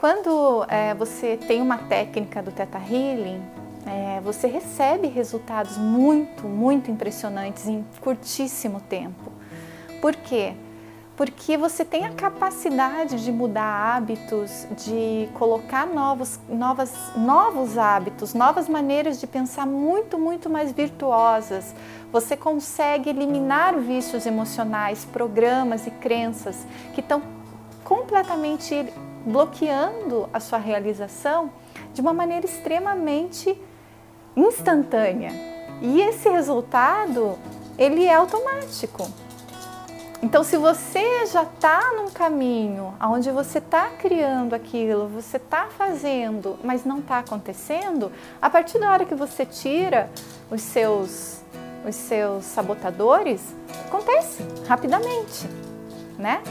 Quando é, você tem uma técnica do Theta Healing, é, você recebe resultados muito, muito impressionantes em curtíssimo tempo. Por quê? Porque você tem a capacidade de mudar hábitos, de colocar novos, novas, novos hábitos, novas maneiras de pensar muito, muito mais virtuosas. Você consegue eliminar vícios emocionais, programas e crenças que estão completamente bloqueando a sua realização de uma maneira extremamente instantânea. E esse resultado, ele é automático. Então, se você já está num caminho onde você está criando aquilo, você está fazendo, mas não está acontecendo, a partir da hora que você tira os seus, os seus sabotadores, acontece rapidamente, né?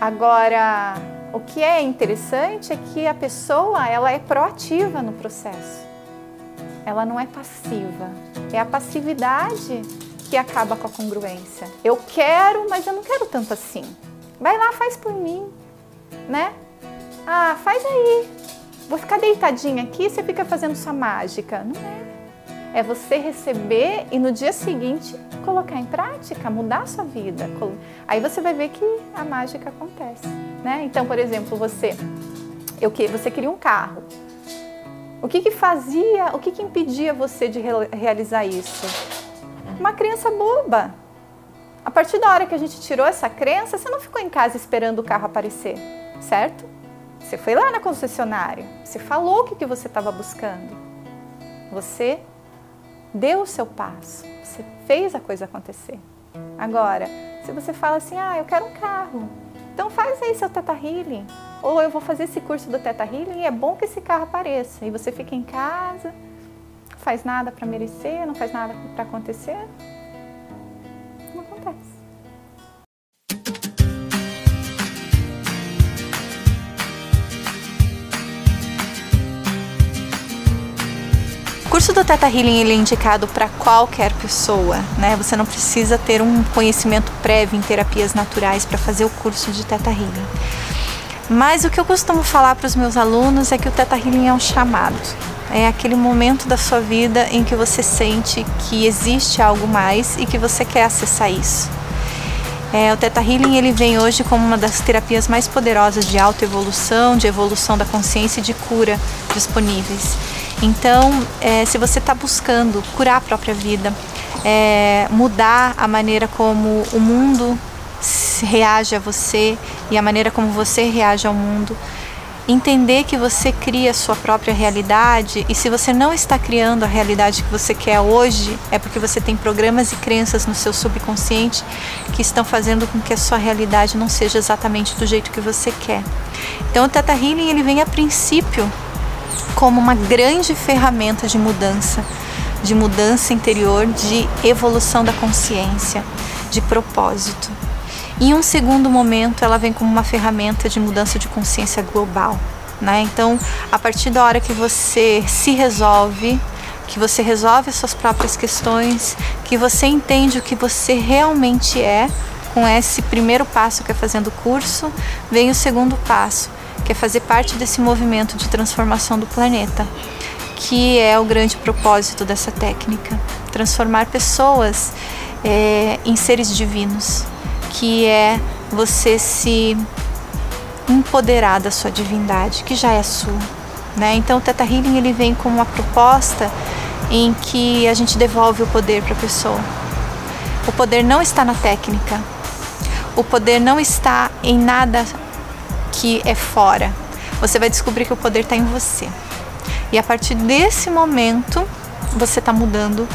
Agora, o que é interessante é que a pessoa ela é proativa no processo. Ela não é passiva. É a passividade que acaba com a congruência. Eu quero, mas eu não quero tanto assim. Vai lá, faz por mim, né? Ah, faz aí. Vou ficar deitadinha aqui, você fica fazendo sua mágica. Não é. É você receber e no dia seguinte colocar em prática, mudar a sua vida. Aí você vai ver que a mágica acontece, né? Então, por exemplo, você eu que você queria um carro. O que que fazia, o que que impedia você de realizar isso? Uma crença boba. A partir da hora que a gente tirou essa crença, você não ficou em casa esperando o carro aparecer, certo? Você foi lá na concessionária, você falou o que, que você estava buscando. Você deu o seu passo, você fez a coisa acontecer. Agora, se você fala assim, ah, eu quero um carro, então faz aí seu Teta Healing. Ou eu vou fazer esse curso do Teta Healing e é bom que esse carro apareça. E você fica em casa, faz nada para merecer, não faz nada para acontecer. Do Teta Healing ele é indicado para qualquer pessoa, né? Você não precisa ter um conhecimento prévio em terapias naturais para fazer o curso de Teta Healing. Mas o que eu costumo falar para os meus alunos é que o Teta Healing é um chamado. É aquele momento da sua vida em que você sente que existe algo mais e que você quer acessar isso. É, o Teta Healing ele vem hoje como uma das terapias mais poderosas de autoevolução, de evolução da consciência e de cura disponíveis. Então, é, se você está buscando curar a própria vida, é, mudar a maneira como o mundo reage a você e a maneira como você reage ao mundo, entender que você cria a sua própria realidade e se você não está criando a realidade que você quer hoje, é porque você tem programas e crenças no seu subconsciente que estão fazendo com que a sua realidade não seja exatamente do jeito que você quer. Então o Teta Healing ele vem a princípio como uma grande ferramenta de mudança, de mudança interior, de evolução da consciência, de propósito. Em um segundo momento, ela vem como uma ferramenta de mudança de consciência global. Né? Então, a partir da hora que você se resolve, que você resolve as suas próprias questões, que você entende o que você realmente é, com esse primeiro passo que é fazendo o curso, vem o segundo passo, que é fazer parte desse movimento de transformação do planeta, que é o grande propósito dessa técnica transformar pessoas é, em seres divinos, que é você se empoderar da sua divindade, que já é sua. Né? Então o Teta Healing ele vem como uma proposta em que a gente devolve o poder para a pessoa. O poder não está na técnica, o poder não está em nada que é fora. Você vai descobrir que o poder está em você. E a partir desse momento, você está mudando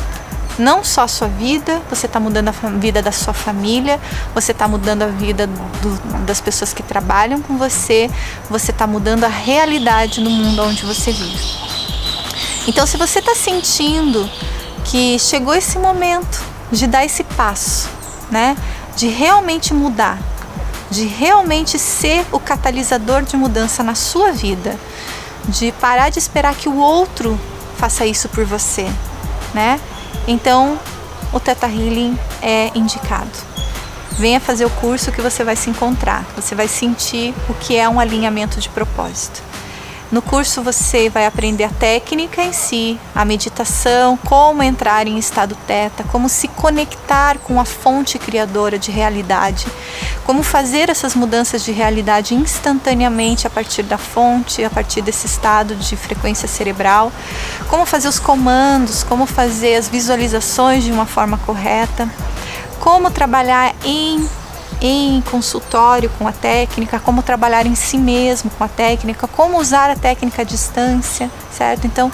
não só a sua vida, você está mudando a vida da sua família, você está mudando a vida do, das pessoas que trabalham com você, você está mudando a realidade no mundo onde você vive. Então, se você está sentindo que chegou esse momento de dar esse passo, né, de realmente mudar, de realmente ser o catalisador de mudança na sua vida, de parar de esperar que o outro faça isso por você, né? Então, o Teta Healing é indicado. venha fazer o curso que você vai se encontrar. Você vai sentir o que é um alinhamento de propósito. No curso você vai aprender a técnica em si, a meditação, como entrar em estado teta, como se conectar com a fonte criadora de realidade, como fazer essas mudanças de realidade instantaneamente a partir da fonte, a partir desse estado de frequência cerebral, como fazer os comandos, como fazer as visualizações de uma forma correta, como trabalhar em em consultório com a técnica, como trabalhar em si mesmo com a técnica, como usar a técnica à distância, certo? Então,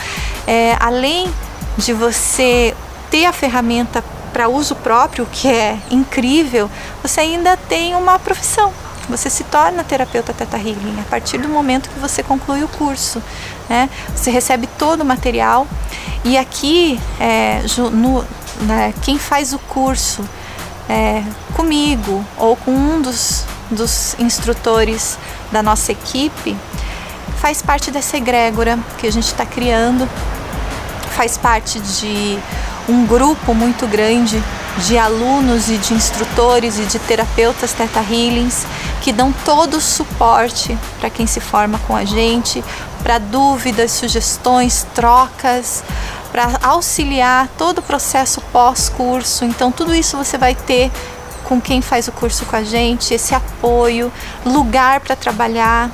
é, além de você ter a ferramenta para uso próprio, que é incrível, você ainda tem uma profissão. Você se torna terapeuta Teta Healing a partir do momento que você conclui o curso. Né? Você recebe todo o material e aqui, é, no, né, quem faz o curso é, comigo ou com um dos, dos instrutores da nossa equipe, faz parte dessa egrégora que a gente está criando, faz parte de um grupo muito grande de alunos e de instrutores e de terapeutas Teta Healings que dão todo o suporte para quem se forma com a gente, para dúvidas, sugestões, trocas, para auxiliar todo o processo pós-curso. Então, tudo isso você vai ter com quem faz o curso com a gente, esse apoio, lugar para trabalhar,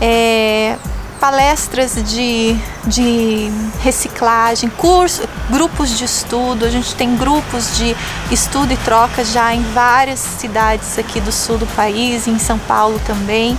é, palestras de, de reciclagem, curso, grupos de estudo. A gente tem grupos de estudo e troca já em várias cidades aqui do sul do país, em São Paulo também.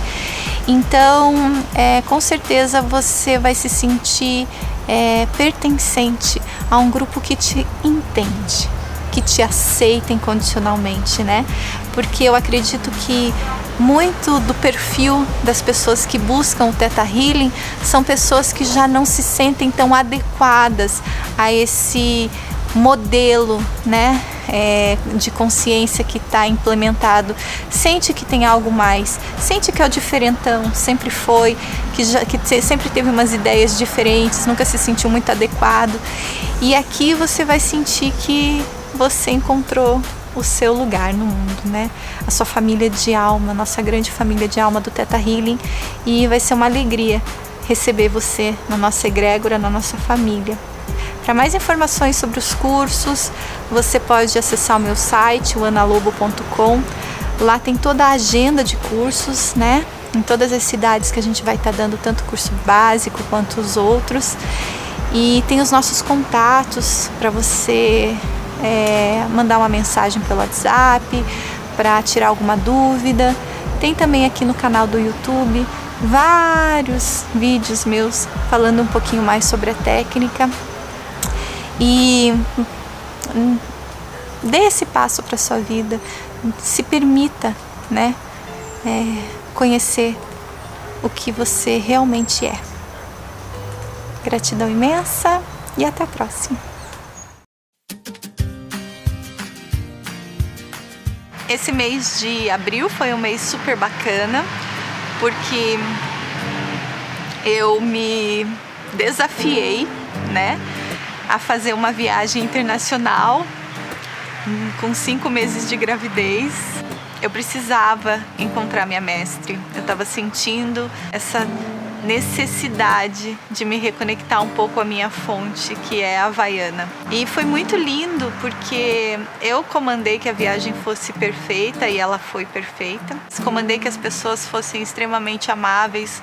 Então, é, com certeza você vai se sentir é, pertencente a um grupo que te entende, que te aceita incondicionalmente, né? Porque eu acredito que muito do perfil das pessoas que buscam o Teta Healing são pessoas que já não se sentem tão adequadas a esse modelo, né? É, de consciência que está implementado, sente que tem algo mais, sente que é o diferentão, sempre foi, que, já, que sempre teve umas ideias diferentes, nunca se sentiu muito adequado. E aqui você vai sentir que você encontrou o seu lugar no mundo, né? A sua família de alma, nossa grande família de alma do Teta Healing, e vai ser uma alegria receber você na nossa egrégora, na nossa família. Para mais informações sobre os cursos, você pode acessar o meu site, o analobo.com. Lá tem toda a agenda de cursos, né? Em todas as cidades que a gente vai estar tá dando tanto curso básico quanto os outros. E tem os nossos contatos para você é, mandar uma mensagem pelo WhatsApp, para tirar alguma dúvida. Tem também aqui no canal do YouTube vários vídeos meus falando um pouquinho mais sobre a técnica e dê esse passo para sua vida, se permita, né, é, conhecer o que você realmente é. Gratidão imensa e até a próxima. Esse mês de abril foi um mês super bacana porque eu me desafiei, né? A fazer uma viagem internacional com cinco meses de gravidez. Eu precisava encontrar minha mestre. Eu estava sentindo essa necessidade de me reconectar um pouco à minha fonte, que é a Havaiana. E foi muito lindo porque eu comandei que a viagem fosse perfeita e ela foi perfeita. Comandei que as pessoas fossem extremamente amáveis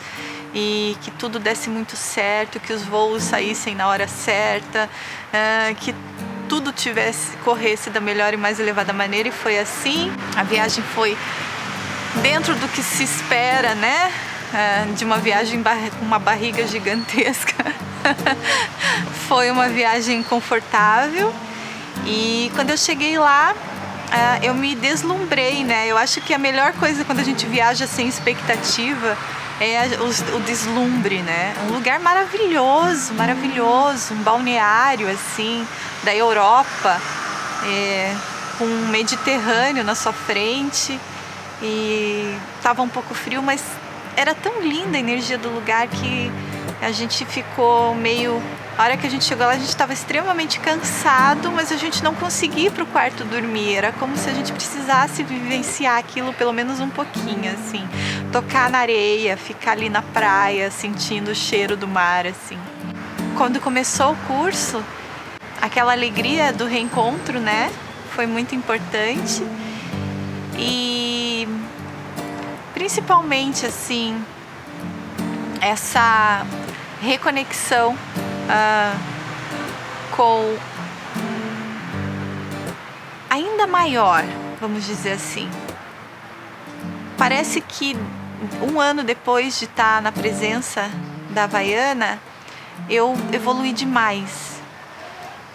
e que tudo desse muito certo, que os voos saíssem na hora certa, uh, que tudo tivesse corresse da melhor e mais elevada maneira e foi assim. A viagem foi dentro do que se espera, né? Uh, de uma viagem com uma barriga gigantesca. foi uma viagem confortável e quando eu cheguei lá uh, eu me deslumbrei, né? Eu acho que a melhor coisa quando a gente viaja sem expectativa é o, o deslumbre, né? Um lugar maravilhoso, maravilhoso, um balneário assim da Europa, é, com um Mediterrâneo na sua frente e tava um pouco frio, mas era tão linda a energia do lugar que a gente ficou meio A hora que a gente chegou lá, a gente estava extremamente cansado, mas a gente não conseguia ir para o quarto dormir. Era como se a gente precisasse vivenciar aquilo pelo menos um pouquinho, assim. Tocar na areia, ficar ali na praia, sentindo o cheiro do mar, assim. Quando começou o curso, aquela alegria do reencontro, né? Foi muito importante. E principalmente, assim, essa reconexão uh, com ainda maior, vamos dizer assim. Parece que um ano depois de estar na presença da Havaiana, eu evolui demais.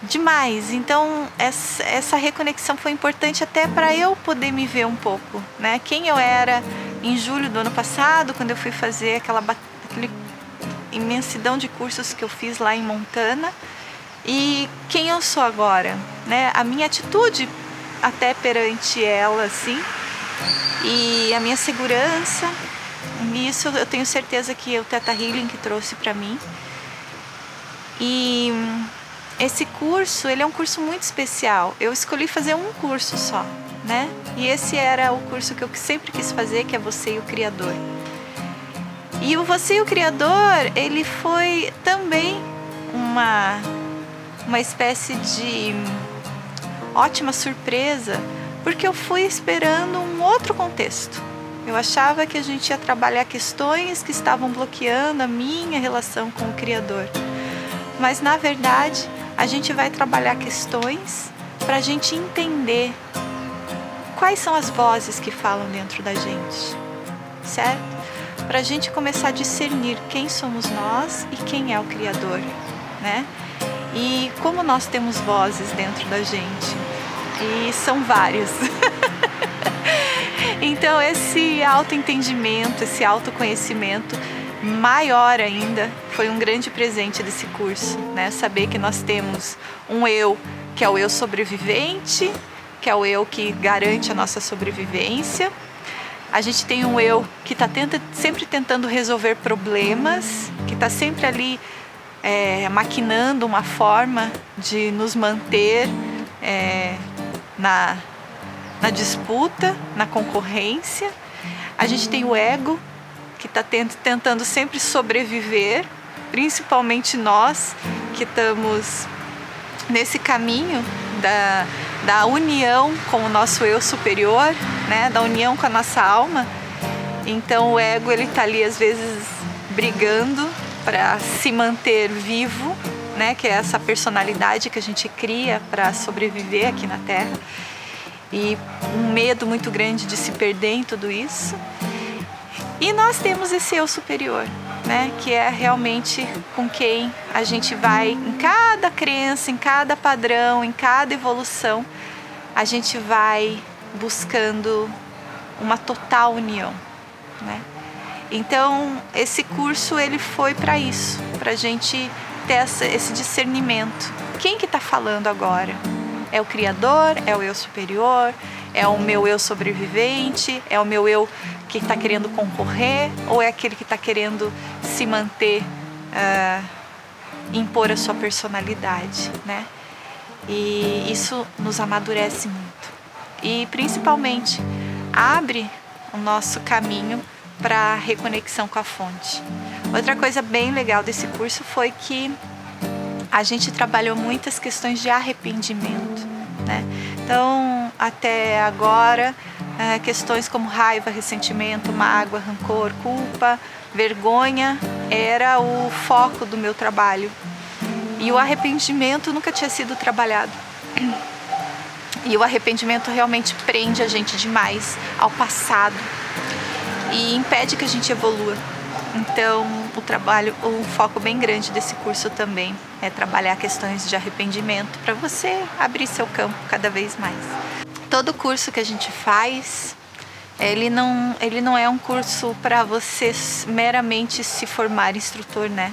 Demais. Então, essa, reconexão foi importante até para eu poder me ver um pouco, né? Quem eu era em julho do ano passado, quando eu fui fazer aquela aquele imensidão de cursos que eu fiz lá em Montana e quem eu sou agora, né? A minha atitude até perante ela, assim, e a minha segurança. Isso eu tenho certeza que é o Teta Healing que trouxe para mim. E esse curso, ele é um curso muito especial. Eu escolhi fazer um curso só, né? E esse era o curso que eu sempre quis fazer, que é Você e o Criador. E o Você o Criador, ele foi também uma, uma espécie de ótima surpresa, porque eu fui esperando um outro contexto. Eu achava que a gente ia trabalhar questões que estavam bloqueando a minha relação com o Criador. Mas na verdade, a gente vai trabalhar questões para a gente entender quais são as vozes que falam dentro da gente, certo? Para a gente começar a discernir quem somos nós e quem é o Criador, né? E como nós temos vozes dentro da gente, e são várias. então, esse autoentendimento, esse autoconhecimento maior ainda foi um grande presente desse curso, né? Saber que nós temos um eu que é o eu sobrevivente, que é o eu que garante a nossa sobrevivência a gente tem um eu que está tenta, sempre tentando resolver problemas, que está sempre ali é, maquinando uma forma de nos manter é, na, na disputa, na concorrência. A gente tem o ego que está tentando sempre sobreviver, principalmente nós que estamos nesse caminho da, da união com o nosso eu superior, né, da união com a nossa alma. Então o ego ele tá ali às vezes brigando para se manter vivo, né, que é essa personalidade que a gente cria para sobreviver aqui na Terra. E um medo muito grande de se perder em tudo isso. E nós temos esse eu superior, né, que é realmente com quem a gente vai em cada crença, em cada padrão, em cada evolução, a gente vai buscando uma total união, né? Então esse curso ele foi para isso, para a gente ter essa, esse discernimento. Quem que está falando agora? É o Criador? É o eu superior? É o meu eu sobrevivente? É o meu eu que está querendo concorrer? Ou é aquele que está querendo se manter, uh, impor a sua personalidade, né? E isso nos amadurece muito e principalmente abre o nosso caminho para reconexão com a fonte. Outra coisa bem legal desse curso foi que a gente trabalhou muitas questões de arrependimento, né? Então, até agora, é, questões como raiva, ressentimento, mágoa, rancor, culpa, vergonha era o foco do meu trabalho. E o arrependimento nunca tinha sido trabalhado. E o arrependimento realmente prende a gente demais ao passado e impede que a gente evolua. Então, o trabalho, o foco bem grande desse curso também é trabalhar questões de arrependimento para você abrir seu campo cada vez mais. Todo curso que a gente faz, ele não, ele não é um curso para você meramente se formar instrutor, né?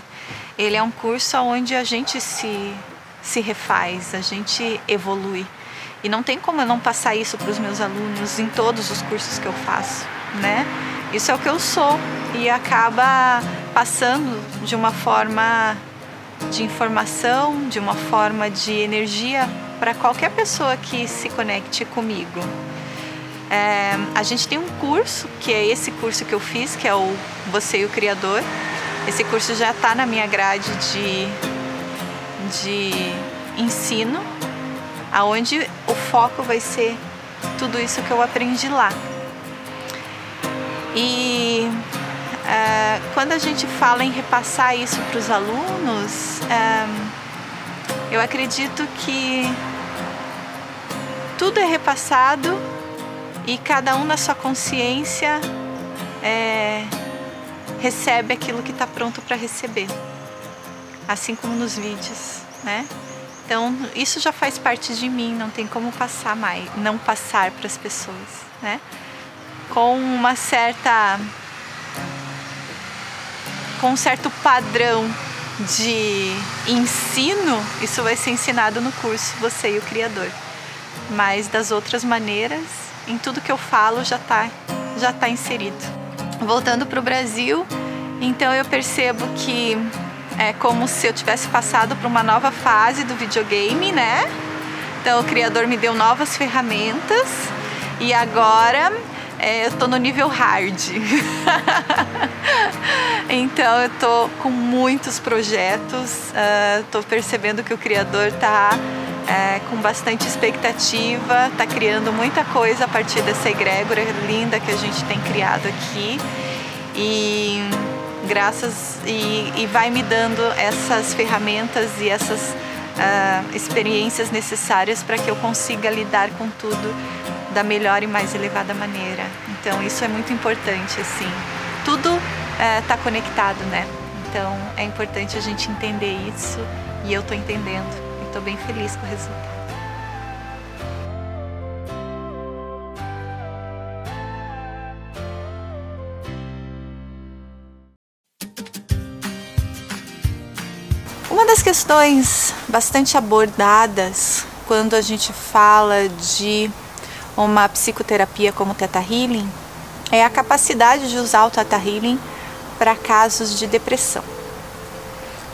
Ele é um curso onde a gente se, se refaz, a gente evolui. E não tem como eu não passar isso para os meus alunos em todos os cursos que eu faço, né? Isso é o que eu sou e acaba passando de uma forma de informação, de uma forma de energia para qualquer pessoa que se conecte comigo. É, a gente tem um curso, que é esse curso que eu fiz, que é o Você e o Criador. Esse curso já está na minha grade de, de ensino, aonde o foco vai ser tudo isso que eu aprendi lá. E uh, quando a gente fala em repassar isso para os alunos, uh, eu acredito que tudo é repassado e cada um na sua consciência é, recebe aquilo que está pronto para receber, assim como nos vídeos, né? Então isso já faz parte de mim, não tem como passar mais, não passar para as pessoas, né? Com uma certa, com um certo padrão de ensino, isso vai ser ensinado no curso Você e o Criador. Mas das outras maneiras, em tudo que eu falo já está já tá inserido. Voltando para o Brasil, então eu percebo que é como se eu tivesse passado por uma nova fase do videogame, né? Então o criador me deu novas ferramentas e agora é, eu tô no nível hard. então eu tô com muitos projetos, uh, tô percebendo que o criador tá é, com bastante expectativa, está criando muita coisa a partir dessa egrégora linda que a gente tem criado aqui e graças e, e vai me dando essas ferramentas e essas uh, experiências necessárias para que eu consiga lidar com tudo da melhor e mais elevada maneira. Então isso é muito importante assim. Tudo está uh, conectado, né? Então é importante a gente entender isso e eu estou entendendo. Estou bem feliz com o resultado. Uma das questões bastante abordadas quando a gente fala de uma psicoterapia como Theta Healing é a capacidade de usar o Theta Healing para casos de depressão.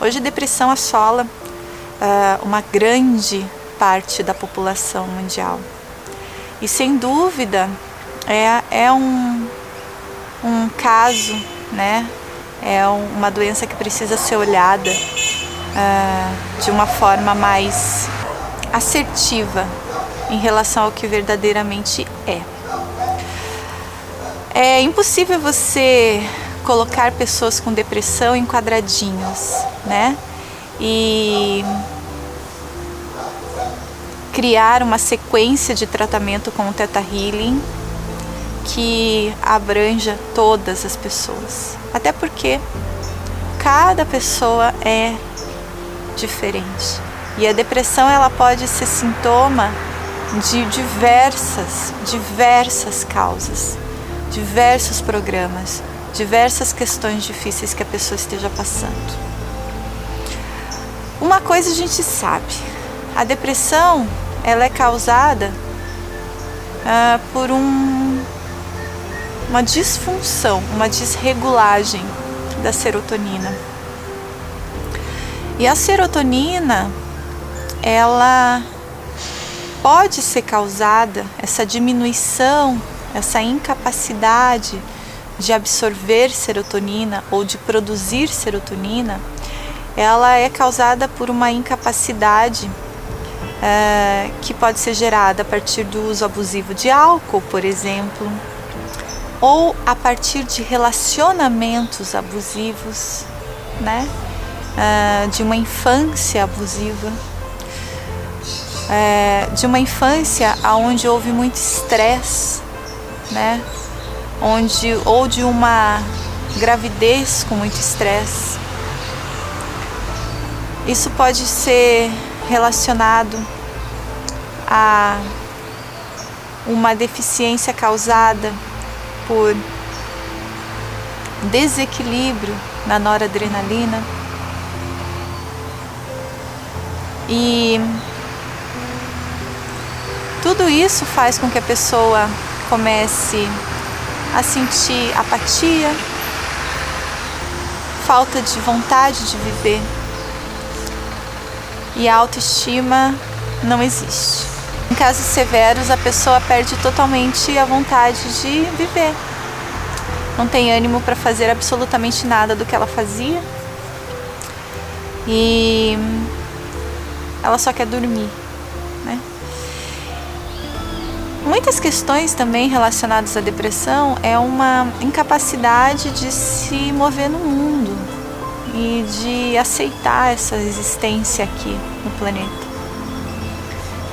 Hoje, depressão assola uh, uma grande parte da população mundial. E sem dúvida é, é um, um caso, né? É uma doença que precisa ser olhada uh, de uma forma mais assertiva em relação ao que verdadeiramente é. É impossível você colocar pessoas com depressão em quadradinhos, né? e criar uma sequência de tratamento com o Theta Healing que abranja todas as pessoas. Até porque cada pessoa é diferente. E a depressão ela pode ser sintoma de diversas, diversas causas, diversos programas, diversas questões difíceis que a pessoa esteja passando. Uma coisa a gente sabe, a depressão ela é causada ah, por um, uma disfunção, uma desregulagem da serotonina. E a serotonina, ela pode ser causada, essa diminuição, essa incapacidade de absorver serotonina ou de produzir serotonina ela é causada por uma incapacidade é, que pode ser gerada a partir do uso abusivo de álcool, por exemplo, ou a partir de relacionamentos abusivos, né? É, de uma infância abusiva, é, de uma infância onde houve muito estresse, né? Onde, ou de uma gravidez com muito estresse isso pode ser relacionado a uma deficiência causada por desequilíbrio na noradrenalina e tudo isso faz com que a pessoa comece a sentir apatia, falta de vontade de viver e a autoestima não existe. Em casos severos, a pessoa perde totalmente a vontade de viver. Não tem ânimo para fazer absolutamente nada do que ela fazia. E ela só quer dormir, Muitas questões também relacionadas à depressão é uma incapacidade de se mover no mundo e de aceitar essa existência aqui no planeta.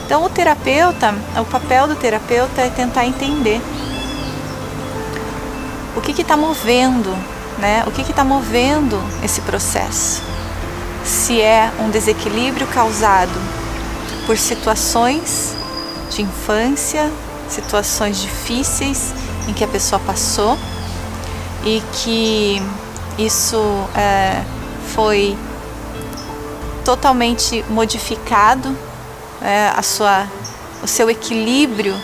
Então, o terapeuta, o papel do terapeuta é tentar entender o que está movendo, né? O que está movendo esse processo? Se é um desequilíbrio causado por situações de infância, situações difíceis em que a pessoa passou e que isso é, foi totalmente modificado, é, a sua, o seu equilíbrio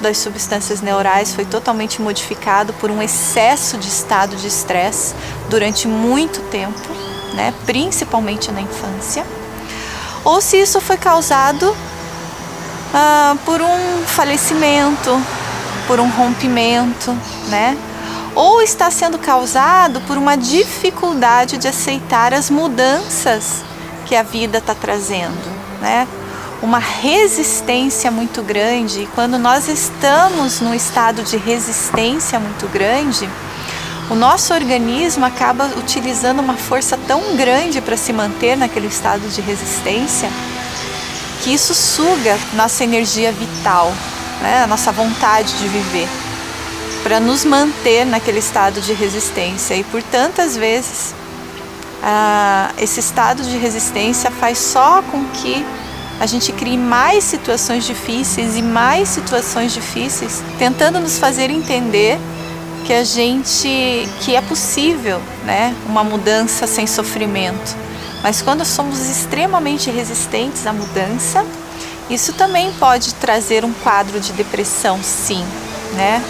das substâncias neurais foi totalmente modificado por um excesso de estado de estresse durante muito tempo, né, principalmente na infância, ou se isso foi causado ah, por um falecimento, por um rompimento, né? Ou está sendo causado por uma dificuldade de aceitar as mudanças que a vida está trazendo, né? Uma resistência muito grande. E quando nós estamos num estado de resistência muito grande, o nosso organismo acaba utilizando uma força tão grande para se manter naquele estado de resistência que isso suga nossa energia vital, né? a nossa vontade de viver, para nos manter naquele estado de resistência. E por tantas vezes, ah, esse estado de resistência faz só com que a gente crie mais situações difíceis e mais situações difíceis, tentando nos fazer entender que a gente que é possível, né, uma mudança sem sofrimento mas quando somos extremamente resistentes à mudança, isso também pode trazer um quadro de depressão, sim, né?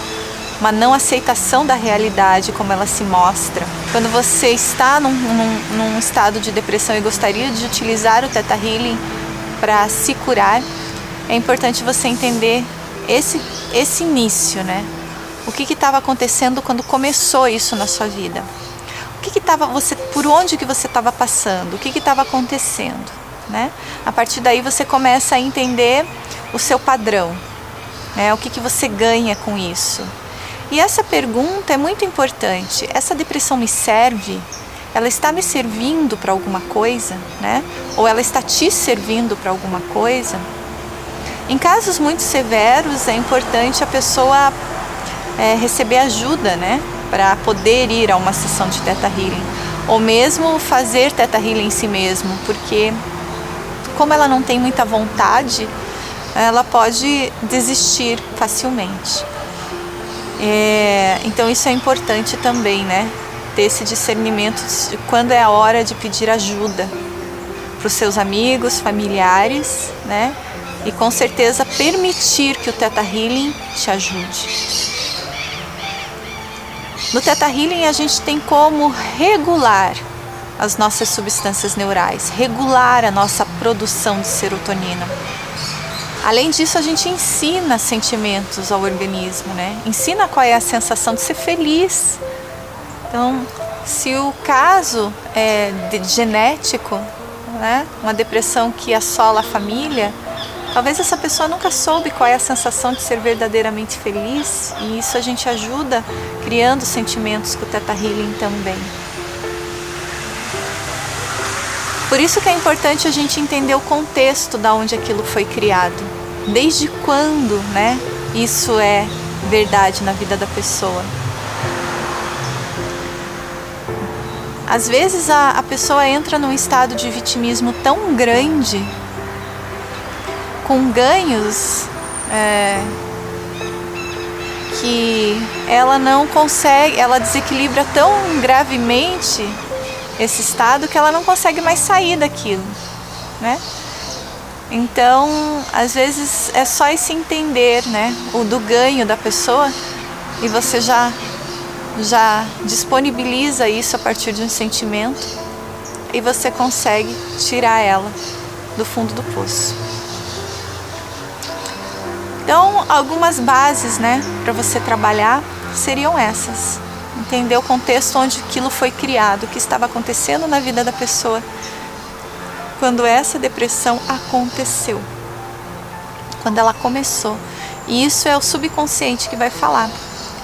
Uma não aceitação da realidade como ela se mostra. Quando você está num, num, num estado de depressão e gostaria de utilizar o Theta Healing para se curar, é importante você entender esse, esse início, né? O que estava acontecendo quando começou isso na sua vida? Que estava você, por onde que você estava passando, o que estava acontecendo, né? A partir daí você começa a entender o seu padrão, né? O que que você ganha com isso? E essa pergunta é muito importante. Essa depressão me serve? Ela está me servindo para alguma coisa, né? Ou ela está te servindo para alguma coisa? Em casos muito severos é importante a pessoa é, receber ajuda, né? Para poder ir a uma sessão de Teta Healing, ou mesmo fazer Teta Healing em si mesmo, porque como ela não tem muita vontade, ela pode desistir facilmente. É, então isso é importante também, né? Ter esse discernimento de quando é a hora de pedir ajuda para os seus amigos, familiares, né? E com certeza permitir que o Teta Healing te ajude. No Theta Healing a gente tem como regular as nossas substâncias neurais, regular a nossa produção de serotonina. Além disso, a gente ensina sentimentos ao organismo, né? Ensina qual é a sensação de ser feliz. Então, se o caso é de genético, né? Uma depressão que assola a família, Talvez essa pessoa nunca soube qual é a sensação de ser verdadeiramente feliz e isso a gente ajuda criando sentimentos com o Teta Healing também. Por isso que é importante a gente entender o contexto da onde aquilo foi criado. Desde quando, né? Isso é verdade na vida da pessoa. Às vezes a, a pessoa entra num estado de vitimismo tão grande com ganhos é, que ela não consegue, ela desequilibra tão gravemente esse estado que ela não consegue mais sair daquilo, né? Então, às vezes é só esse entender, né, o do ganho da pessoa e você já já disponibiliza isso a partir de um sentimento e você consegue tirar ela do fundo do poço. Então, algumas bases, né, para você trabalhar seriam essas. Entender o contexto onde aquilo foi criado, o que estava acontecendo na vida da pessoa quando essa depressão aconteceu, quando ela começou. E isso é o subconsciente que vai falar,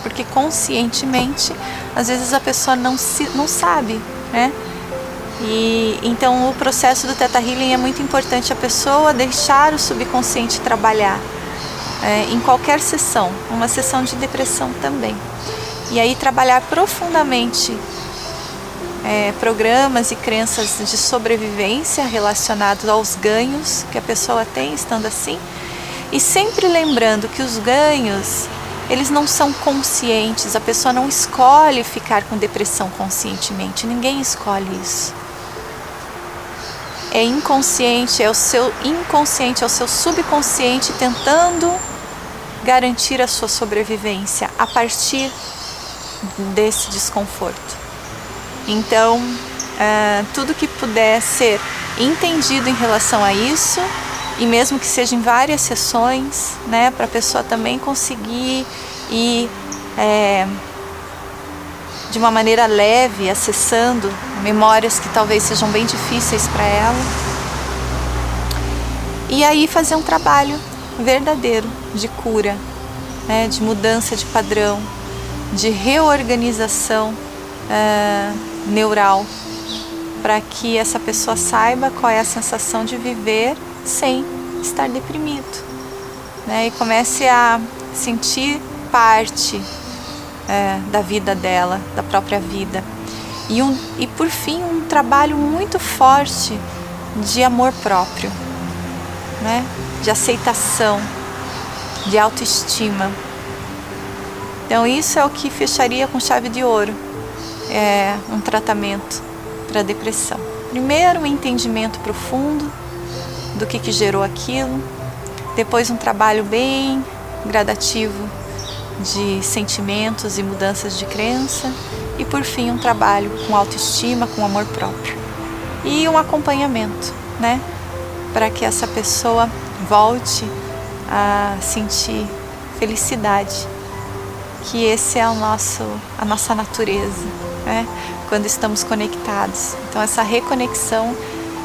porque conscientemente, às vezes a pessoa não, se, não sabe, né? E então o processo do Theta Healing é muito importante a pessoa deixar o subconsciente trabalhar é, em qualquer sessão, uma sessão de depressão também. E aí trabalhar profundamente é, programas e crenças de sobrevivência relacionados aos ganhos que a pessoa tem estando assim. E sempre lembrando que os ganhos, eles não são conscientes, a pessoa não escolhe ficar com depressão conscientemente, ninguém escolhe isso. É inconsciente, é o seu inconsciente, é o seu subconsciente tentando garantir a sua sobrevivência a partir desse desconforto. Então, uh, tudo que puder ser entendido em relação a isso, e mesmo que seja em várias sessões, né, para a pessoa também conseguir ir é, de uma maneira leve, acessando memórias que talvez sejam bem difíceis para ela. E aí fazer um trabalho verdadeiro de cura, né, de mudança de padrão, de reorganização uh, neural, para que essa pessoa saiba qual é a sensação de viver sem estar deprimido, né, e comece a sentir parte uh, da vida dela, da própria vida. E, um, e por fim, um trabalho muito forte de amor próprio, né? De aceitação, de autoestima. Então, isso é o que fecharia com chave de ouro é, um tratamento para depressão. Primeiro, um entendimento profundo do que, que gerou aquilo, depois, um trabalho bem gradativo de sentimentos e mudanças de crença, e por fim, um trabalho com autoestima, com amor próprio e um acompanhamento, né? Para que essa pessoa volte a sentir felicidade, que esse é o nosso, a nossa natureza, né? quando estamos conectados. Então essa reconexão,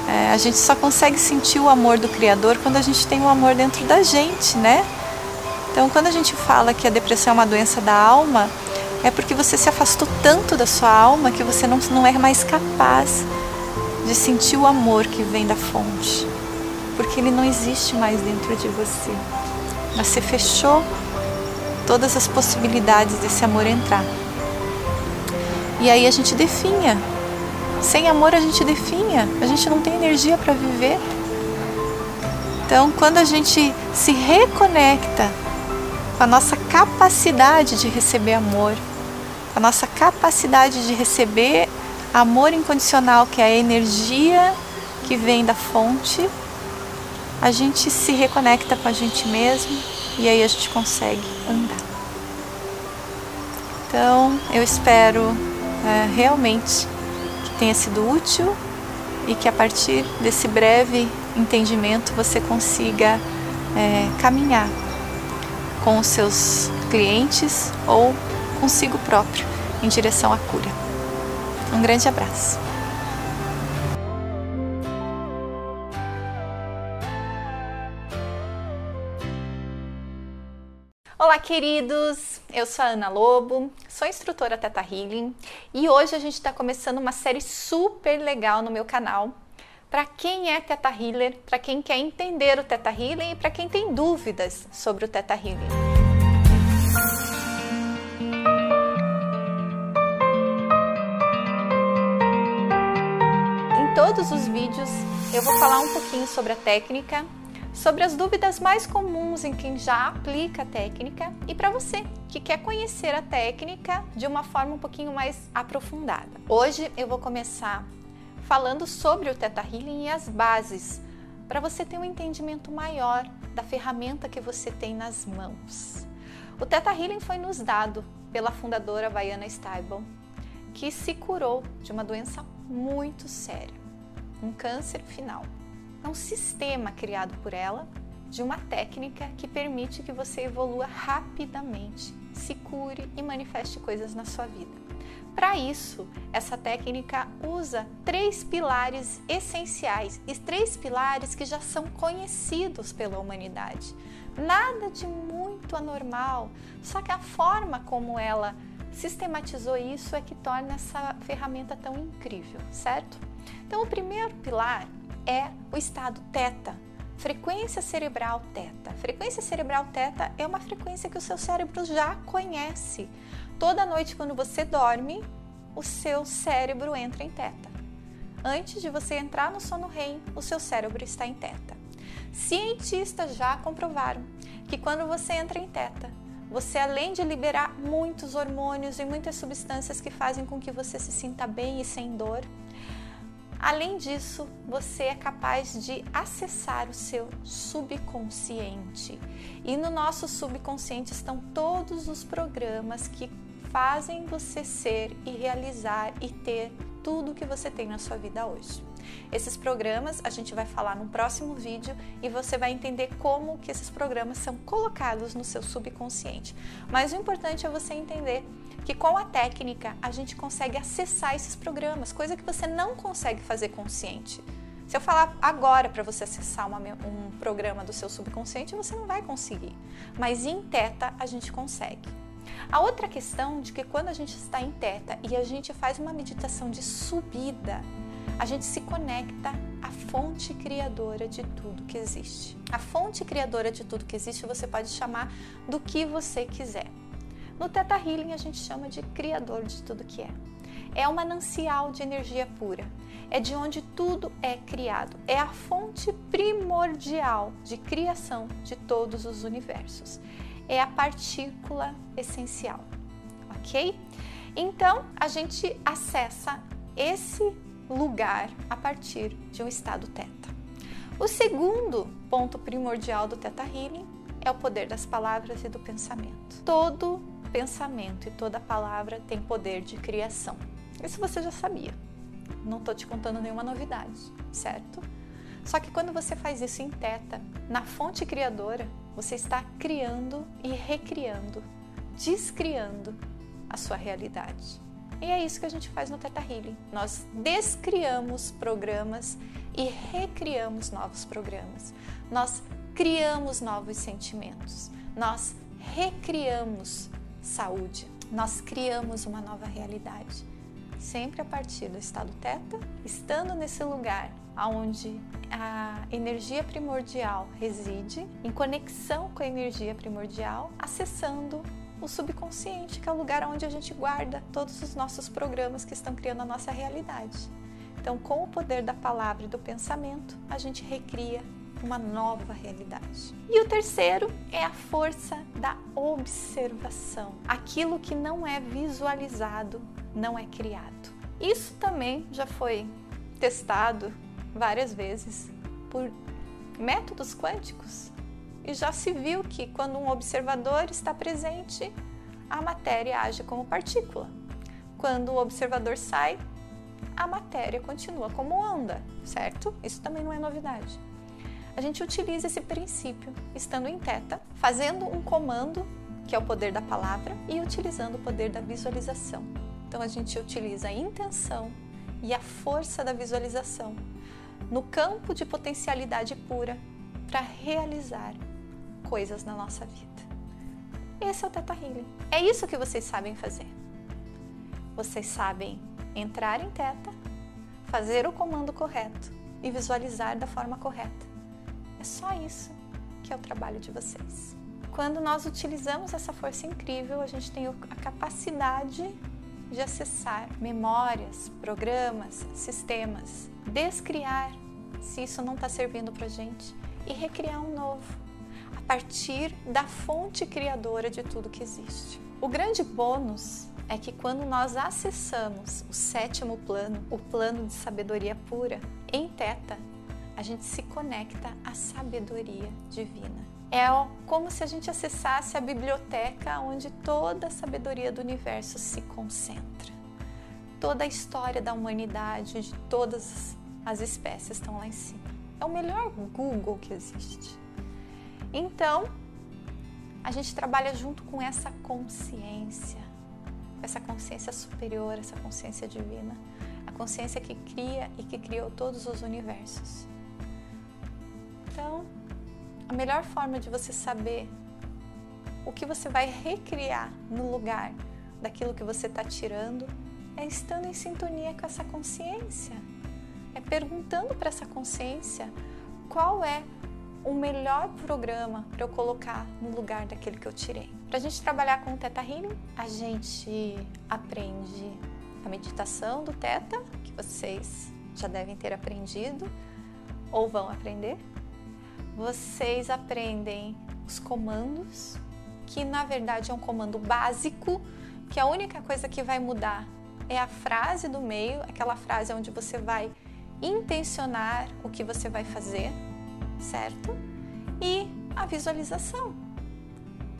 é, a gente só consegue sentir o amor do Criador quando a gente tem o amor dentro da gente, né? Então quando a gente fala que a depressão é uma doença da alma, é porque você se afastou tanto da sua alma que você não, não é mais capaz de sentir o amor que vem da fonte porque ele não existe mais dentro de você. Você fechou todas as possibilidades desse amor entrar. E aí a gente definha. Sem amor a gente definha. A gente não tem energia para viver. Então, quando a gente se reconecta com a nossa capacidade de receber amor, a nossa capacidade de receber amor incondicional, que é a energia que vem da fonte, a gente se reconecta com a gente mesmo e aí a gente consegue andar. Então, eu espero é, realmente que tenha sido útil e que a partir desse breve entendimento você consiga é, caminhar com os seus clientes ou consigo próprio em direção à cura. Um grande abraço. Olá, queridos! Eu sou a Ana Lobo, sou instrutora Teta Healing e hoje a gente está começando uma série super legal no meu canal para quem é Teta Healer, para quem quer entender o Teta Healing e para quem tem dúvidas sobre o Teta Healing. Em todos os vídeos eu vou falar um pouquinho sobre a técnica sobre as dúvidas mais comuns em quem já aplica a técnica e para você que quer conhecer a técnica de uma forma um pouquinho mais aprofundada. Hoje eu vou começar falando sobre o Theta Healing e as bases para você ter um entendimento maior da ferramenta que você tem nas mãos. O Theta Healing foi nos dado pela fundadora Baiana Stable, que se curou de uma doença muito séria, um câncer final. É um sistema criado por ela de uma técnica que permite que você evolua rapidamente, se cure e manifeste coisas na sua vida. Para isso, essa técnica usa três pilares essenciais e três pilares que já são conhecidos pela humanidade. Nada de muito anormal, só que a forma como ela sistematizou isso é que torna essa ferramenta tão incrível, certo? Então, o primeiro pilar é o estado teta, frequência cerebral teta. Frequência cerebral teta é uma frequência que o seu cérebro já conhece. Toda noite, quando você dorme, o seu cérebro entra em teta. Antes de você entrar no sono REM, o seu cérebro está em teta. Cientistas já comprovaram que quando você entra em teta, você além de liberar muitos hormônios e muitas substâncias que fazem com que você se sinta bem e sem dor, além disso, você é capaz de acessar o seu subconsciente. E no nosso subconsciente estão todos os programas que fazem você ser e realizar e ter tudo que você tem na sua vida hoje. Esses programas a gente vai falar no próximo vídeo e você vai entender como que esses programas são colocados no seu subconsciente. Mas o importante é você entender que com a técnica a gente consegue acessar esses programas, coisa que você não consegue fazer consciente. Se eu falar agora para você acessar uma, um programa do seu subconsciente, você não vai conseguir. Mas em teta a gente consegue. A outra questão de que quando a gente está em teta e a gente faz uma meditação de subida, a gente se conecta à fonte criadora de tudo que existe. A fonte criadora de tudo que existe você pode chamar do que você quiser. No Teta Healing a gente chama de criador de tudo que é. É um manancial de energia pura. É de onde tudo é criado. É a fonte primordial de criação de todos os universos. É a partícula essencial. OK? Então, a gente acessa esse lugar a partir de um estado teta. O segundo ponto primordial do Teta Healing é o poder das palavras e do pensamento. Todo pensamento e toda palavra tem poder de criação. Isso você já sabia. Não estou te contando nenhuma novidade, certo? Só que quando você faz isso em teta, na fonte criadora, você está criando e recriando, descriando a sua realidade. E é isso que a gente faz no Teta Healing. Nós descriamos programas e recriamos novos programas. Nós criamos novos sentimentos. Nós recriamos saúde. Nós criamos uma nova realidade. Sempre a partir do estado Teta, estando nesse lugar onde a energia primordial reside, em conexão com a energia primordial, acessando o subconsciente, que é o lugar onde a gente guarda todos os nossos programas que estão criando a nossa realidade. Então, com o poder da palavra e do pensamento, a gente recria uma nova realidade. E o terceiro é a força da observação. Aquilo que não é visualizado não é criado. Isso também já foi testado várias vezes por métodos quânticos e já se viu que quando um observador está presente, a matéria age como partícula. Quando o observador sai, a matéria continua como onda, certo? Isso também não é novidade. A gente utiliza esse princípio estando em teta, fazendo um comando, que é o poder da palavra, e utilizando o poder da visualização. Então a gente utiliza a intenção e a força da visualização no campo de potencialidade pura para realizar coisas na nossa vida. Esse é o Teta Healing. É isso que vocês sabem fazer. Vocês sabem entrar em Teta, fazer o comando correto e visualizar da forma correta. É só isso que é o trabalho de vocês. Quando nós utilizamos essa força incrível, a gente tem a capacidade de acessar memórias, programas, sistemas, descriar se isso não está servindo para gente e recriar um novo a partir da fonte criadora de tudo que existe. O grande bônus é que quando nós acessamos o sétimo plano, o plano de sabedoria pura, em Teta, a gente se conecta à sabedoria divina. É como se a gente acessasse a biblioteca onde toda a sabedoria do universo se concentra. Toda a história da humanidade, de todas as espécies estão lá em cima. É o melhor Google que existe. Então, a gente trabalha junto com essa consciência, essa consciência superior, essa consciência divina, a consciência que cria e que criou todos os universos. Então, a melhor forma de você saber o que você vai recriar no lugar daquilo que você está tirando é estando em sintonia com essa consciência. É perguntando para essa consciência qual é o melhor programa para eu colocar no lugar daquele que eu tirei. Para a gente trabalhar com o Teta Healing, a gente aprende a meditação do Teta, que vocês já devem ter aprendido ou vão aprender. Vocês aprendem os comandos, que na verdade é um comando básico, que a única coisa que vai mudar é a frase do meio, aquela frase onde você vai intencionar o que você vai fazer, certo? E a visualização.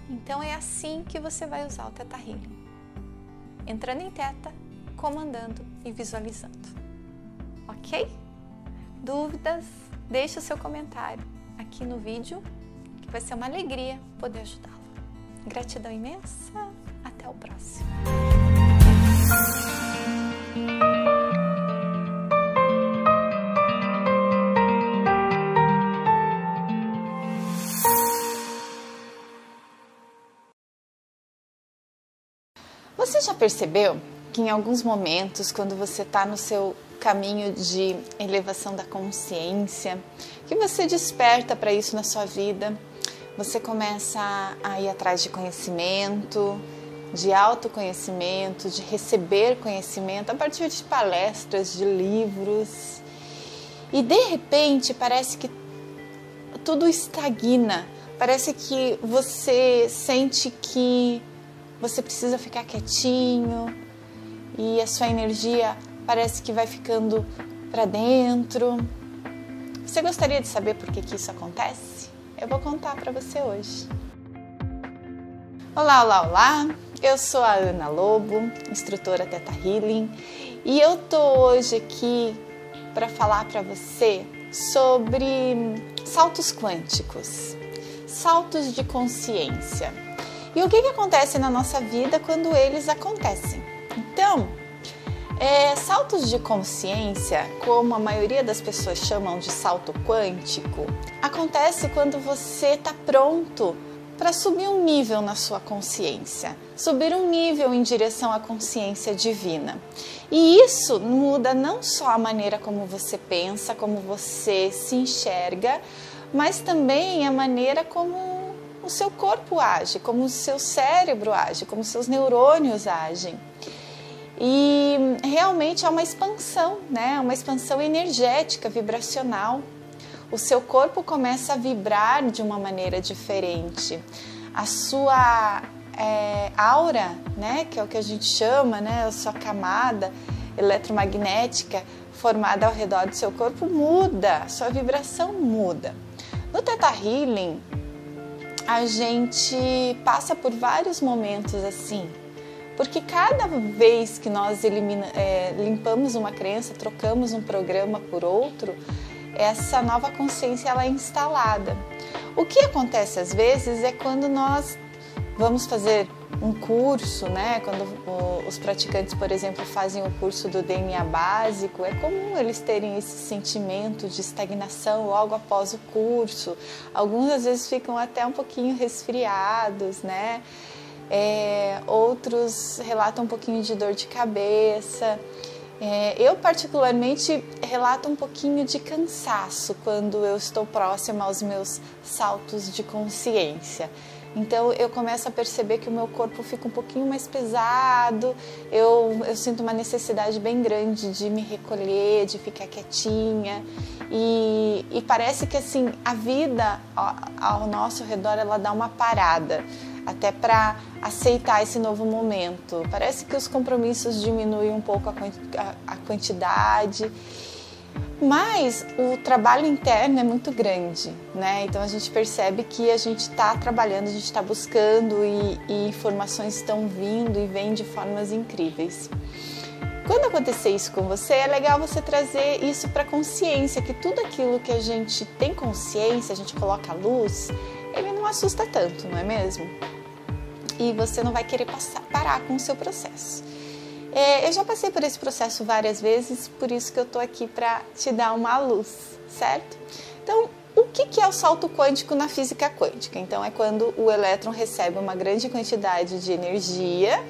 Então é assim que você vai usar o Teta Healing. Entrando em Teta, comandando e visualizando. Ok? Dúvidas? Deixe o seu comentário aqui no vídeo, que vai ser uma alegria poder ajudá-lo. Gratidão imensa. Até o próximo. Você já percebeu que em alguns momentos, quando você está no seu caminho de elevação da consciência, que você desperta para isso na sua vida, você começa a ir atrás de conhecimento, de autoconhecimento, de receber conhecimento a partir de palestras, de livros. E de repente parece que tudo estagna, parece que você sente que você precisa ficar quietinho e a sua energia parece que vai ficando para dentro. Você gostaria de saber por que, que isso acontece? Eu vou contar para você hoje. Olá, olá, olá! Eu sou a Ana Lobo, instrutora Teta Healing, e eu tô hoje aqui para falar para você sobre saltos quânticos, saltos de consciência. E o que, que acontece na nossa vida quando eles acontecem? Então, é, saltos de consciência, como a maioria das pessoas chamam de salto quântico, acontece quando você está pronto para subir um nível na sua consciência, subir um nível em direção à consciência divina. E isso muda não só a maneira como você pensa, como você se enxerga, mas também a maneira como o seu corpo age, como o seu cérebro age, como os seus neurônios agem. E realmente é uma expansão, né? Uma expansão energética, vibracional. O seu corpo começa a vibrar de uma maneira diferente. A sua é, aura, né? Que é o que a gente chama, né? A sua camada eletromagnética formada ao redor do seu corpo muda, sua vibração muda. No Teta Healing, a gente passa por vários momentos assim, porque cada vez que nós elimina, é, limpamos uma crença, trocamos um programa por outro, essa nova consciência ela é instalada. O que acontece às vezes é quando nós vamos fazer um curso, né? Quando os praticantes, por exemplo, fazem o curso do DNA básico, é comum eles terem esse sentimento de estagnação logo após o curso. Alguns às vezes ficam até um pouquinho resfriados, né? É, outros relatam um pouquinho de dor de cabeça. É, eu, particularmente, relato um pouquinho de cansaço quando eu estou próxima aos meus saltos de consciência. Então eu começo a perceber que o meu corpo fica um pouquinho mais pesado, eu, eu sinto uma necessidade bem grande de me recolher, de ficar quietinha. E, e parece que assim a vida ao, ao nosso redor ela dá uma parada até para aceitar esse novo momento. Parece que os compromissos diminuem um pouco a, quantidade mas o trabalho interno é muito grande, né? Então a gente percebe que a gente está trabalhando, a gente está buscando e, e informações estão vindo e vêm de formas incríveis. quando acontecer isso com você, é legal você trazer isso para consciência, que tudo aquilo que a gente tem consciência, a gente coloca a luz, ele não assusta tanto, não é mesmo? E você não vai querer passar, parar com o seu processo. É, eu já passei por esse processo várias vezes, por isso que eu tô aqui para te dar uma luz, certo? Então, o que, que é o salto quântico na física quântica? Então, é quando o elétron recebe uma grande quantidade de energia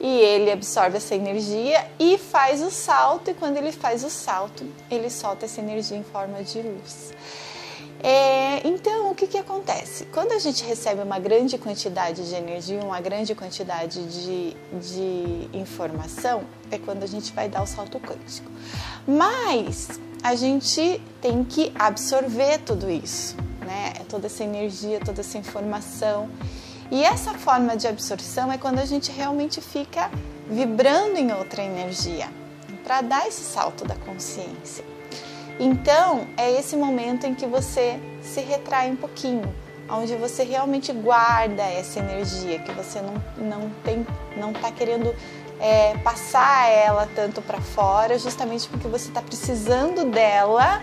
e ele absorve essa energia e faz o salto, e quando ele faz o salto, ele solta essa energia em forma de luz. É, então, o que, que acontece? Quando a gente recebe uma grande quantidade de energia, uma grande quantidade de, de informação, é quando a gente vai dar o salto quântico. Mas a gente tem que absorver tudo isso, né? Toda essa energia, toda essa informação. E essa forma de absorção é quando a gente realmente fica vibrando em outra energia, para dar esse salto da consciência. Então, é esse momento em que você se retrai um pouquinho, onde você realmente guarda essa energia, que você não, não tem, não está querendo é, passar ela tanto para fora, justamente porque você está precisando dela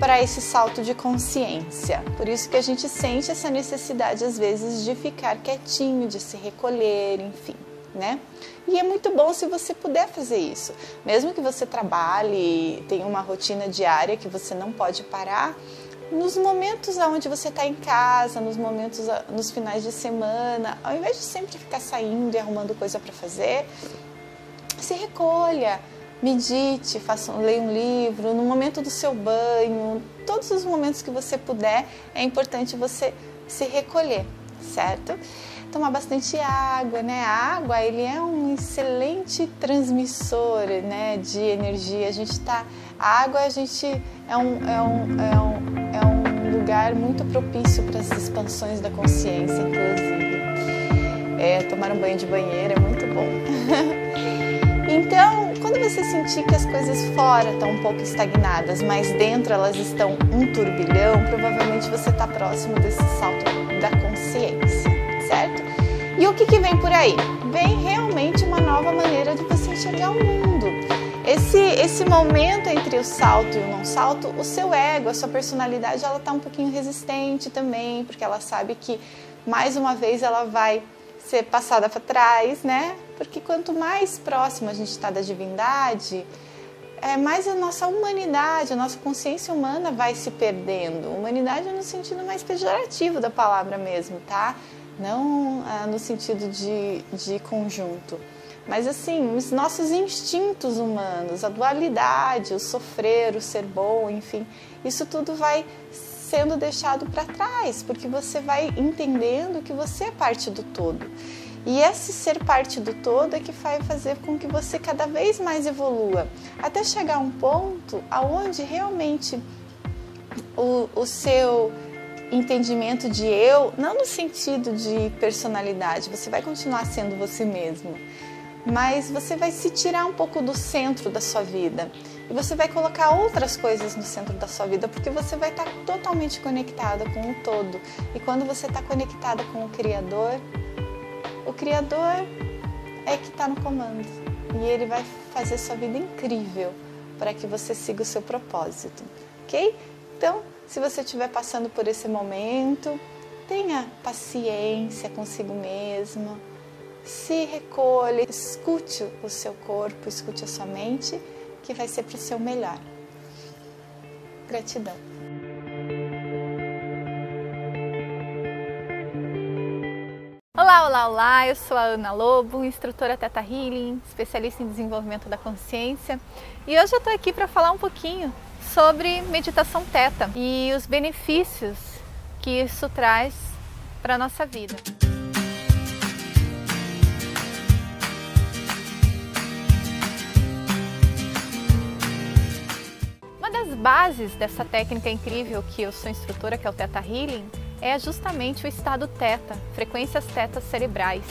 para esse salto de consciência. Por isso que a gente sente essa necessidade às vezes de ficar quietinho, de se recolher, enfim, né? E é muito bom se você puder fazer isso. Mesmo que você trabalhe, tenha uma rotina diária que você não pode parar, nos momentos onde você está em casa, nos momentos, nos finais de semana, ao invés de sempre ficar saindo e arrumando coisa para fazer, se recolha, medite, faça, leia um livro, no momento do seu banho, todos os momentos que você puder, é importante você se recolher, certo? Tomar bastante água, né? A água, ele é um excelente transmissor, né, de energia. A gente tá, a água, a gente é um, é um, é um, é um lugar muito propício para as expansões da consciência, inclusive. É, tomar um banho de banheira é muito bom. então, quando você sentir que as coisas fora estão um pouco estagnadas, mas dentro elas estão um turbilhão, provavelmente você está próximo desse salto? E o que, que vem por aí? Vem realmente uma nova maneira de você enxergar o mundo. Esse, esse momento entre o salto e o não salto, o seu ego, a sua personalidade, ela está um pouquinho resistente também, porque ela sabe que mais uma vez ela vai ser passada para trás, né? Porque quanto mais próximo a gente está da divindade, é, mais a nossa humanidade, a nossa consciência humana vai se perdendo. Humanidade no sentido mais pejorativo da palavra mesmo, tá? Não ah, no sentido de, de conjunto. Mas assim, os nossos instintos humanos, a dualidade, o sofrer, o ser bom, enfim, isso tudo vai sendo deixado para trás, porque você vai entendendo que você é parte do todo. E esse ser parte do todo é que vai fazer com que você cada vez mais evolua, até chegar a um ponto aonde realmente o, o seu entendimento de eu, não no sentido de personalidade, você vai continuar sendo você mesmo, mas você vai se tirar um pouco do centro da sua vida e você vai colocar outras coisas no centro da sua vida, porque você vai estar totalmente conectada com o todo. E quando você está conectada com o Criador, o Criador é que está no comando e ele vai fazer sua vida incrível para que você siga o seu propósito, ok? Então, se você estiver passando por esse momento, tenha paciência consigo mesmo, se recolha, escute o seu corpo, escute a sua mente, que vai ser para o seu melhor. Gratidão. Olá, olá, olá! Eu sou a Ana Lobo, instrutora Teta Healing, especialista em desenvolvimento da consciência, e hoje eu estou aqui para falar um pouquinho sobre meditação Teta e os benefícios que isso traz para a nossa vida. Uma das bases dessa técnica incrível que eu sou instrutora, que é o Teta Healing, é justamente o estado teta, frequências tetas cerebrais.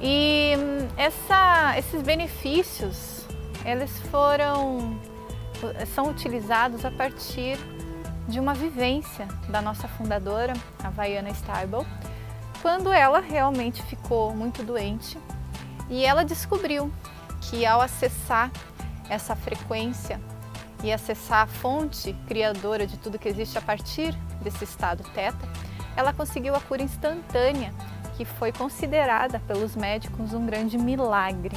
E hum, essa, esses benefícios, eles foram, são utilizados a partir de uma vivência da nossa fundadora, a Vaiana Stable, quando ela realmente ficou muito doente e ela descobriu que ao acessar essa frequência e acessar a fonte criadora de tudo que existe a partir desse estado teta, ela conseguiu a cura instantânea, que foi considerada pelos médicos um grande milagre.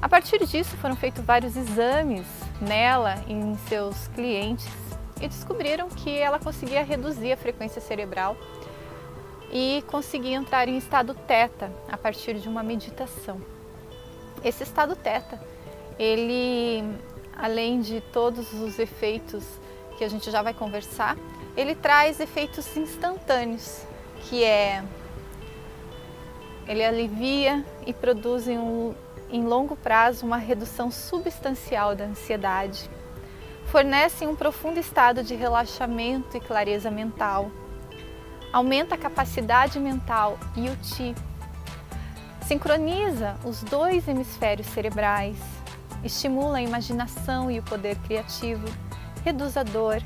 A partir disso foram feitos vários exames nela em seus clientes e descobriram que ela conseguia reduzir a frequência cerebral e conseguia entrar em estado teta a partir de uma meditação. Esse estado teta, ele além de todos os efeitos que a gente já vai conversar, ele traz efeitos instantâneos, que é ele alivia e produz um, em longo prazo uma redução substancial da ansiedade, fornece um profundo estado de relaxamento e clareza mental, aumenta a capacidade mental e o ti, sincroniza os dois hemisférios cerebrais, estimula a imaginação e o poder criativo, reduz a dor.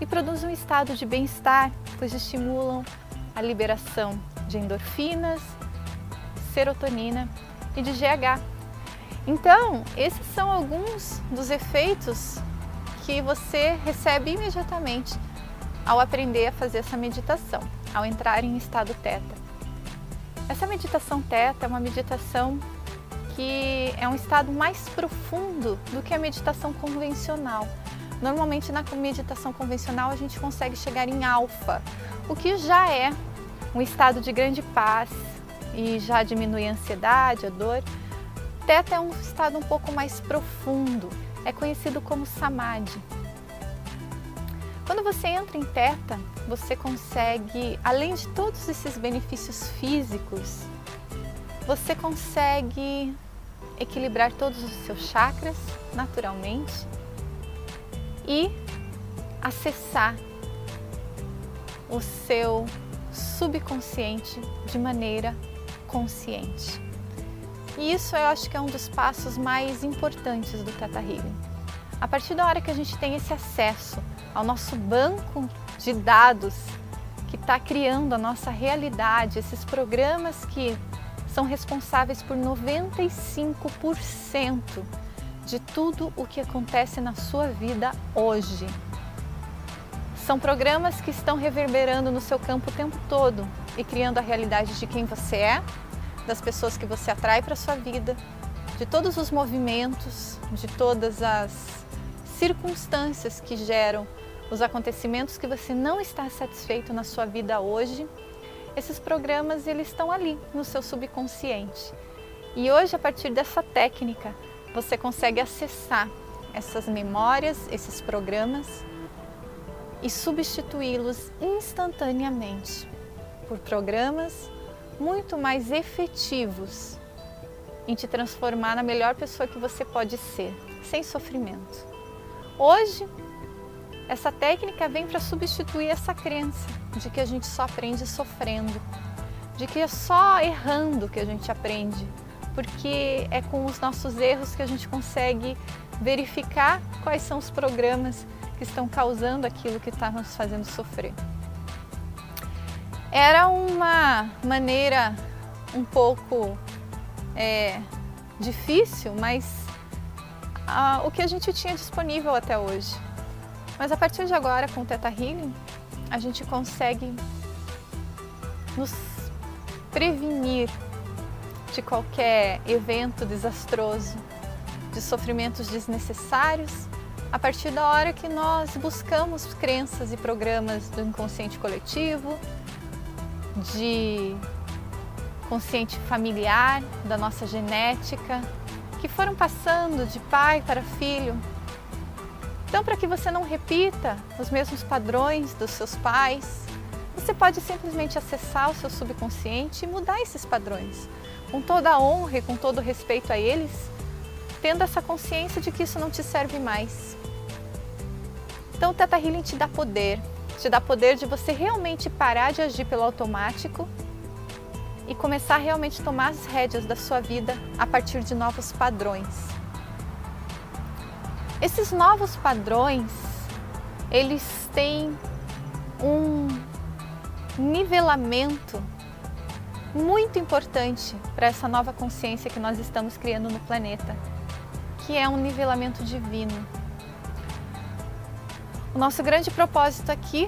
E produz um estado de bem-estar, pois estimulam a liberação de endorfinas, serotonina e de GH. Então, esses são alguns dos efeitos que você recebe imediatamente ao aprender a fazer essa meditação, ao entrar em estado teta. Essa meditação teta é uma meditação que é um estado mais profundo do que a meditação convencional. Normalmente na meditação convencional a gente consegue chegar em alfa, o que já é um estado de grande paz e já diminui a ansiedade, a dor. Teta é um estado um pouco mais profundo, é conhecido como samadhi. Quando você entra em Teta, você consegue, além de todos esses benefícios físicos, você consegue equilibrar todos os seus chakras naturalmente e acessar o seu subconsciente de maneira consciente. E isso eu acho que é um dos passos mais importantes do Teta Healing. A partir da hora que a gente tem esse acesso ao nosso banco de dados que está criando a nossa realidade, esses programas que são responsáveis por 95% de tudo o que acontece na sua vida hoje. São programas que estão reverberando no seu campo o tempo todo e criando a realidade de quem você é, das pessoas que você atrai para sua vida, de todos os movimentos, de todas as circunstâncias que geram os acontecimentos que você não está satisfeito na sua vida hoje esses programas eles estão ali no seu subconsciente. E hoje, a partir dessa técnica, você consegue acessar essas memórias, esses programas e substituí-los instantaneamente por programas muito mais efetivos em te transformar na melhor pessoa que você pode ser, sem sofrimento. Hoje, essa técnica vem para substituir essa crença de que a gente só aprende sofrendo, de que é só errando que a gente aprende, porque é com os nossos erros que a gente consegue verificar quais são os programas que estão causando aquilo que está nos fazendo sofrer. Era uma maneira um pouco é, difícil, mas o que a gente tinha disponível até hoje. Mas a partir de agora, com o Teta Healing, a gente consegue nos prevenir de qualquer evento desastroso, de sofrimentos desnecessários, a partir da hora que nós buscamos crenças e programas do inconsciente coletivo, de consciente familiar, da nossa genética, que foram passando de pai para filho. Então, para que você não repita os mesmos padrões dos seus pais, você pode simplesmente acessar o seu subconsciente e mudar esses padrões, com toda a honra e com todo o respeito a eles, tendo essa consciência de que isso não te serve mais. Então, o Teta Healing te dá poder, te dá poder de você realmente parar de agir pelo automático e começar a realmente tomar as rédeas da sua vida a partir de novos padrões. Esses novos padrões, eles têm um nivelamento muito importante para essa nova consciência que nós estamos criando no planeta, que é um nivelamento divino. O nosso grande propósito aqui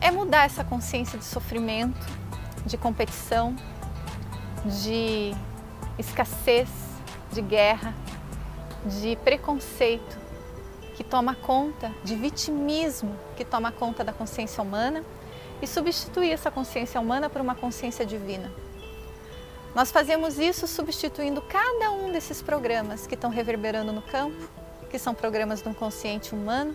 é mudar essa consciência de sofrimento, de competição, de escassez, de guerra, de preconceito que toma conta, de vitimismo que toma conta da consciência humana e substituir essa consciência humana por uma consciência divina. Nós fazemos isso substituindo cada um desses programas que estão reverberando no campo, que são programas do consciente humano,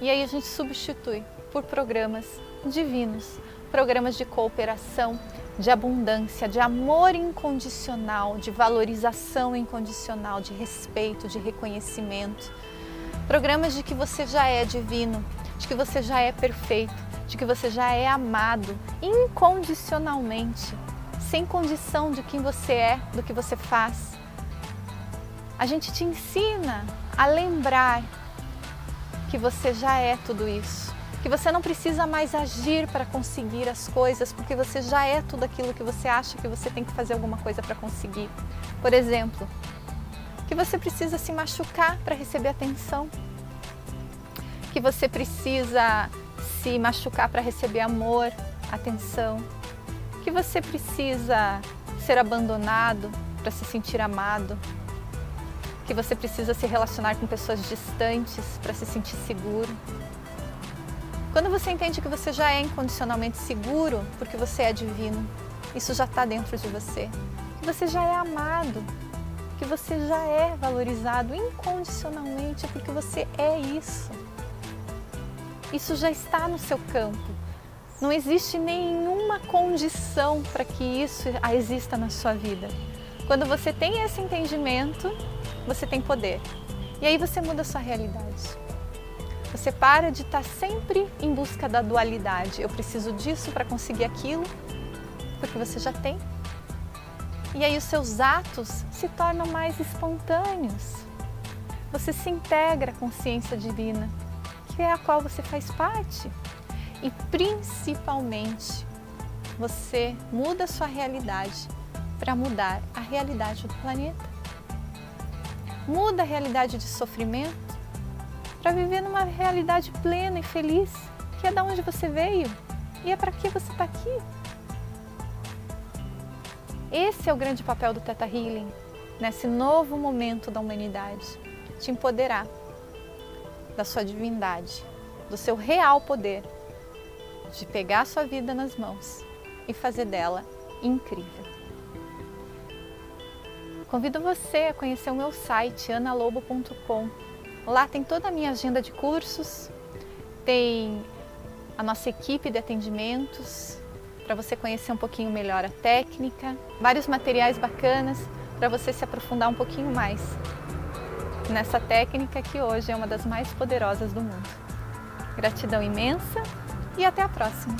e aí a gente substitui por programas divinos, programas de cooperação, de abundância, de amor incondicional, de valorização incondicional, de respeito, de reconhecimento. Programas de que você já é divino, de que você já é perfeito, de que você já é amado incondicionalmente, sem condição de quem você é, do que você faz. A gente te ensina a lembrar que você já é tudo isso, que você não precisa mais agir para conseguir as coisas, porque você já é tudo aquilo que você acha que você tem que fazer alguma coisa para conseguir. Por exemplo, que você precisa se machucar para receber atenção, que você precisa se machucar para receber amor, atenção, que você precisa ser abandonado para se sentir amado, que você precisa se relacionar com pessoas distantes para se sentir seguro. Quando você entende que você já é incondicionalmente seguro porque você é divino, isso já está dentro de você, que você já é amado, que você já é valorizado incondicionalmente porque você é isso. Isso já está no seu campo. Não existe nenhuma condição para que isso exista na sua vida. Quando você tem esse entendimento, você tem poder. E aí você muda a sua realidade. Você para de estar sempre em busca da dualidade. Eu preciso disso para conseguir aquilo, porque você já tem. E aí os seus atos se tornam mais espontâneos. Você se integra à consciência divina é a qual você faz parte. E principalmente, você muda a sua realidade para mudar a realidade do planeta. Muda a realidade de sofrimento para viver numa realidade plena e feliz, que é da onde você veio e é para que você está aqui. Esse é o grande papel do Teta Healing nesse novo momento da humanidade, te empoderar da sua divindade, do seu real poder, de pegar a sua vida nas mãos e fazer dela incrível. Convido você a conhecer o meu site analobo.com. Lá tem toda a minha agenda de cursos, tem a nossa equipe de atendimentos, para você conhecer um pouquinho melhor a técnica, vários materiais bacanas para você se aprofundar um pouquinho mais nessa técnica que hoje é uma das mais poderosas do mundo. Gratidão imensa e até a próxima!